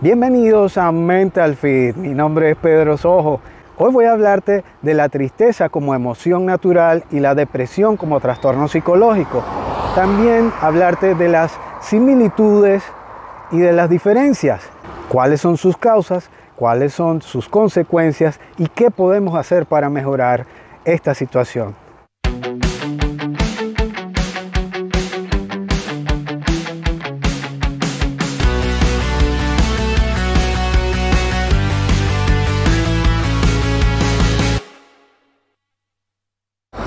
Bienvenidos a Mental Fit, mi nombre es Pedro Sojo. Hoy voy a hablarte de la tristeza como emoción natural y la depresión como trastorno psicológico. También hablarte de las similitudes y de las diferencias. ¿Cuáles son sus causas? ¿Cuáles son sus consecuencias? ¿Y qué podemos hacer para mejorar esta situación?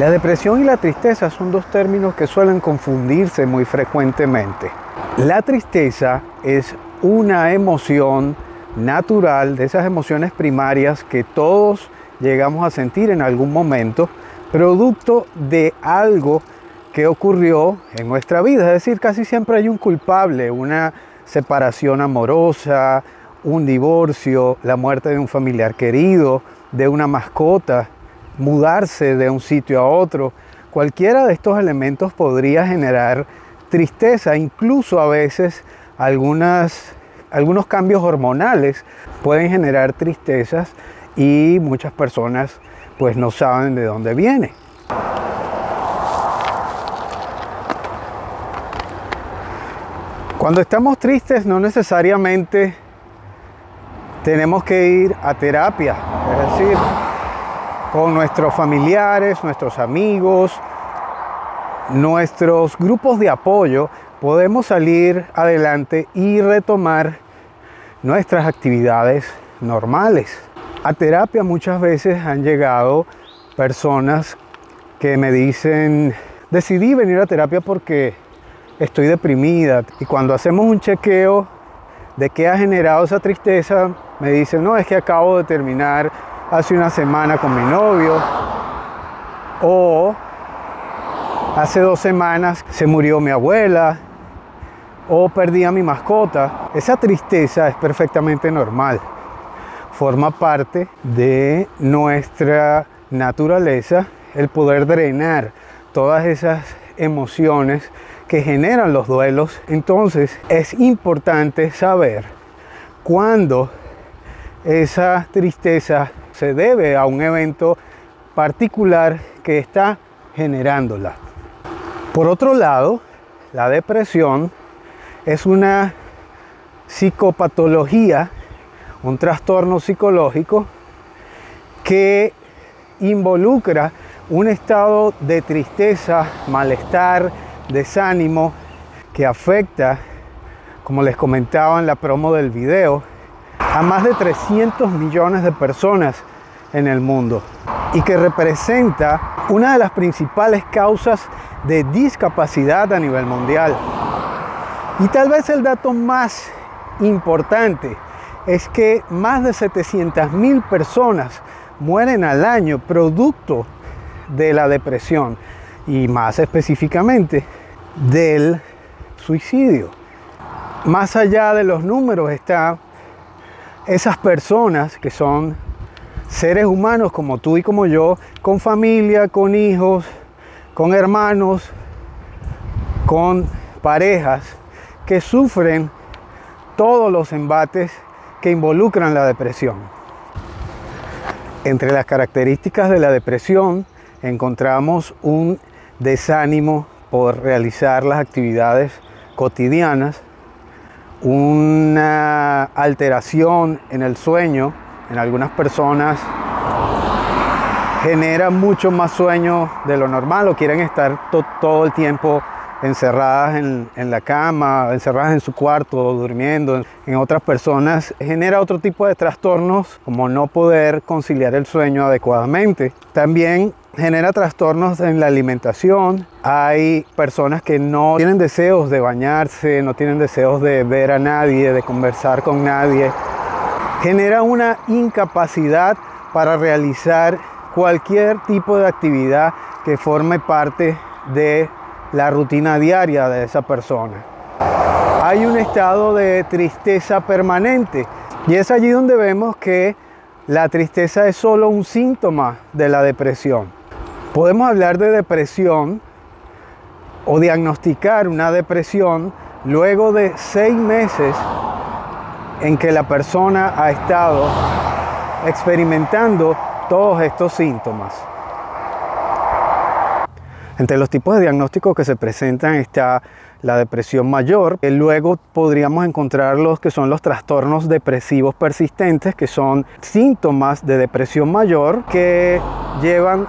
La depresión y la tristeza son dos términos que suelen confundirse muy frecuentemente. La tristeza es una emoción natural, de esas emociones primarias que todos llegamos a sentir en algún momento, producto de algo que ocurrió en nuestra vida. Es decir, casi siempre hay un culpable, una separación amorosa, un divorcio, la muerte de un familiar querido, de una mascota, mudarse de un sitio a otro, cualquiera de estos elementos podría generar tristeza, incluso a veces algunas, algunos cambios hormonales pueden generar tristezas y muchas personas pues no saben de dónde viene. Cuando estamos tristes no necesariamente tenemos que ir a terapia, es decir, con nuestros familiares, nuestros amigos, nuestros grupos de apoyo, podemos salir adelante y retomar nuestras actividades normales. A terapia muchas veces han llegado personas que me dicen, decidí venir a terapia porque estoy deprimida. Y cuando hacemos un chequeo de qué ha generado esa tristeza, me dicen, no, es que acabo de terminar hace una semana con mi novio o hace dos semanas se murió mi abuela o perdí a mi mascota. Esa tristeza es perfectamente normal. Forma parte de nuestra naturaleza el poder drenar todas esas emociones que generan los duelos. Entonces es importante saber cuándo esa tristeza se debe a un evento particular que está generándola. Por otro lado, la depresión es una psicopatología, un trastorno psicológico que involucra un estado de tristeza, malestar, desánimo que afecta, como les comentaba en la promo del video, a más de 300 millones de personas en el mundo y que representa una de las principales causas de discapacidad a nivel mundial. Y tal vez el dato más importante es que más de 700 mil personas mueren al año producto de la depresión y más específicamente del suicidio. Más allá de los números está esas personas que son seres humanos como tú y como yo, con familia, con hijos, con hermanos, con parejas que sufren todos los embates que involucran la depresión. Entre las características de la depresión encontramos un desánimo por realizar las actividades cotidianas, una alteración en el sueño, en algunas personas genera mucho más sueño de lo normal o quieren estar todo el tiempo encerradas en, la cama, encerradas en su cuarto, durmiendo. En otras personas genera otro tipo de trastornos como no poder conciliar el sueño adecuadamente. También genera trastornos en la alimentación. Hay personas que no tienen deseos de bañarse, no tienen deseos de ver a nadie, de conversar con nadie genera una incapacidad para realizar cualquier tipo de actividad que forme parte de la rutina diaria de esa persona. Hay un estado de tristeza permanente y es allí donde vemos que la tristeza es solo un síntoma de la depresión. Podemos hablar de depresión o diagnosticar una depresión luego de seis meses en que la persona ha estado experimentando todos estos síntomas. Entre los tipos de diagnósticos que se presentan está la depresión mayor. Luego podríamos encontrar los que son los trastornos depresivos persistentes, que son síntomas de depresión mayor que llevan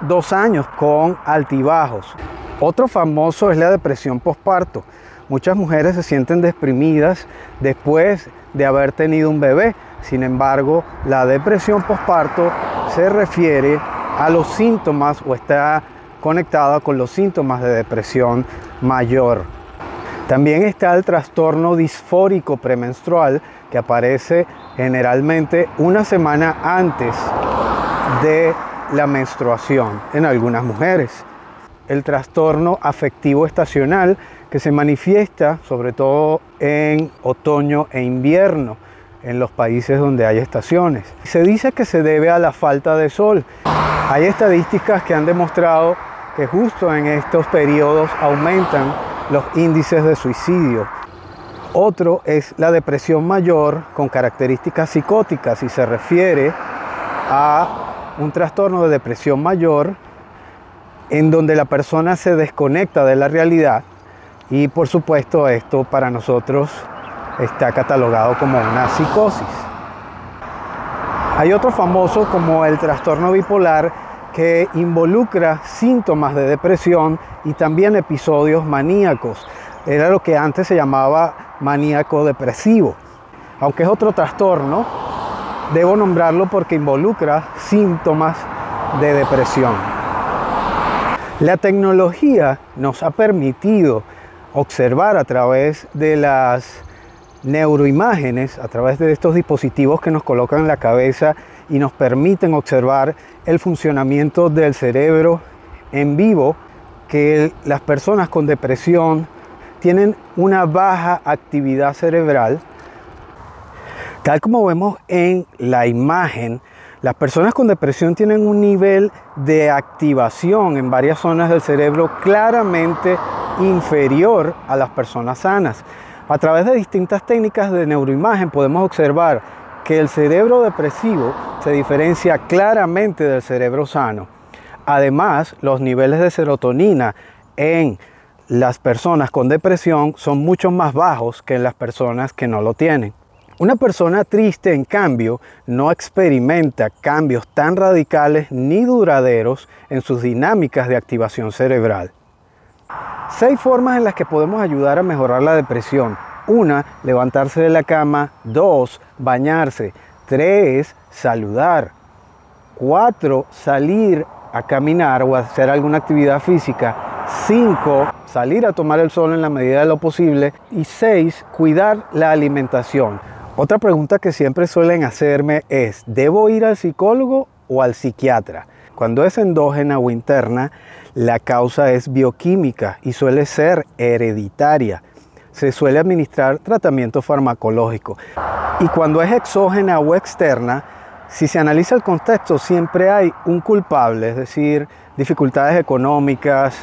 dos años con altibajos. Otro famoso es la depresión postparto. Muchas mujeres se sienten deprimidas después de haber tenido un bebé. Sin embargo, la depresión postparto se refiere a los síntomas o está conectada con los síntomas de depresión mayor. También está el trastorno disfórico premenstrual que aparece generalmente una semana antes de la menstruación en algunas mujeres. El trastorno afectivo estacional que se manifiesta sobre todo en otoño e invierno en los países donde hay estaciones. Se dice que se debe a la falta de sol. Hay estadísticas que han demostrado que justo en estos periodos aumentan los índices de suicidio. Otro es la depresión mayor con características psicóticas y se refiere a un trastorno de depresión mayor en donde la persona se desconecta de la realidad y por supuesto esto para nosotros está catalogado como una psicosis. Hay otro famoso como el trastorno bipolar que involucra síntomas de depresión y también episodios maníacos. Era lo que antes se llamaba maníaco depresivo. Aunque es otro trastorno, debo nombrarlo porque involucra síntomas de depresión. La tecnología nos ha permitido observar a través de las neuroimágenes, a través de estos dispositivos que nos colocan en la cabeza y nos permiten observar el funcionamiento del cerebro en vivo, que las personas con depresión tienen una baja actividad cerebral. Tal como vemos en la imagen, las personas con depresión tienen un nivel de activación en varias zonas del cerebro claramente inferior a las personas sanas. A través de distintas técnicas de neuroimagen podemos observar que el cerebro depresivo se diferencia claramente del cerebro sano. Además, los niveles de serotonina en las personas con depresión son mucho más bajos que en las personas que no lo tienen. Una persona triste, en cambio, no experimenta cambios tan radicales ni duraderos en sus dinámicas de activación cerebral. Seis formas en las que podemos ayudar a mejorar la depresión una, levantarse de la cama. Dos, bañarse. Tres, saludar. Cuatro, salir a caminar o hacer alguna actividad física. Cinco, salir a tomar el sol en la medida de lo posible. Y seis, cuidar la alimentación. Otra pregunta que siempre suelen hacerme es, ¿debo ir al psicólogo o al psiquiatra? Cuando es endógena o interna, la causa es bioquímica y suele ser hereditaria se suele administrar tratamiento farmacológico. Y cuando es exógena o externa, si se analiza el contexto, siempre hay un culpable, es decir, dificultades económicas,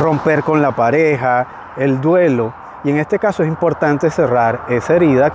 romper con la pareja, el duelo. Y en este caso es importante cerrar esa herida.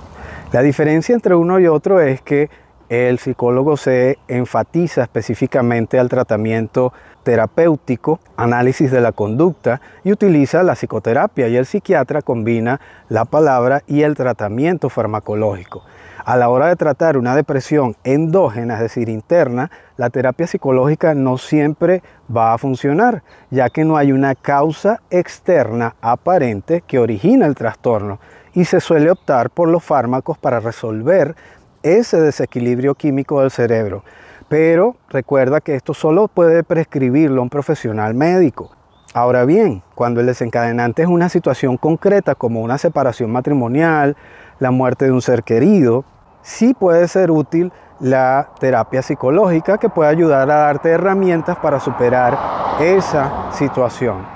La diferencia entre uno y otro es que el psicólogo se enfatiza específicamente al tratamiento terapéutico, análisis de la conducta y utiliza la psicoterapia y el psiquiatra combina la palabra y el tratamiento farmacológico. A la hora de tratar una depresión endógena, es decir, interna, la terapia psicológica no siempre va a funcionar, ya que no hay una causa externa aparente que origina el trastorno y se suele optar por los fármacos para resolver ese desequilibrio químico del cerebro. Pero recuerda que esto solo puede prescribirlo un profesional médico. Ahora bien, cuando el desencadenante es una situación concreta como una separación matrimonial, la muerte de un ser querido, sí puede ser útil la terapia psicológica que puede ayudar a darte herramientas para superar esa situación.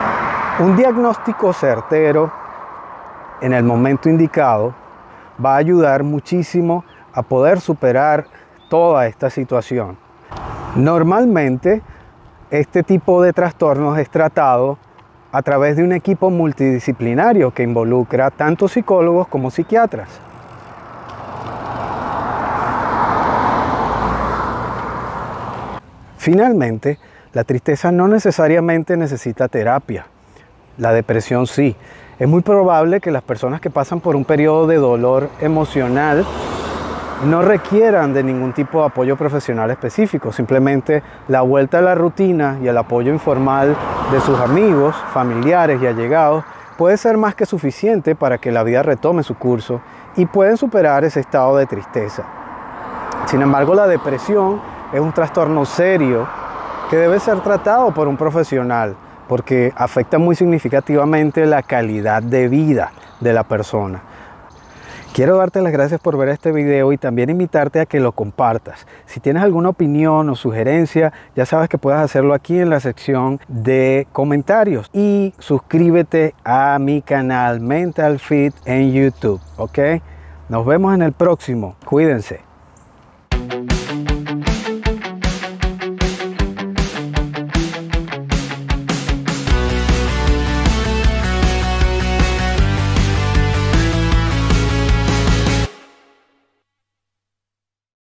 Un diagnóstico certero en el momento indicado va a ayudar muchísimo a poder superar toda esta situación. Normalmente, este tipo de trastornos es tratado a través de un equipo multidisciplinario que involucra tanto psicólogos como psiquiatras. Finalmente, la tristeza no necesariamente necesita terapia, la depresión sí. Es muy probable que las personas que pasan por un periodo de dolor emocional no requieran de ningún tipo de apoyo profesional específico, simplemente la vuelta a la rutina y el apoyo informal de sus amigos, familiares y allegados puede ser más que suficiente para que la vida retome su curso y pueden superar ese estado de tristeza. Sin embargo, la depresión es un trastorno serio que debe ser tratado por un profesional porque afecta muy significativamente la calidad de vida de la persona. Quiero darte las gracias por ver este video y también invitarte a que lo compartas. Si tienes alguna opinión o sugerencia, ya sabes que puedes hacerlo aquí en la sección de comentarios. Y suscríbete a mi canal Mental Fit en YouTube, ¿ok? Nos vemos en el próximo. Cuídense.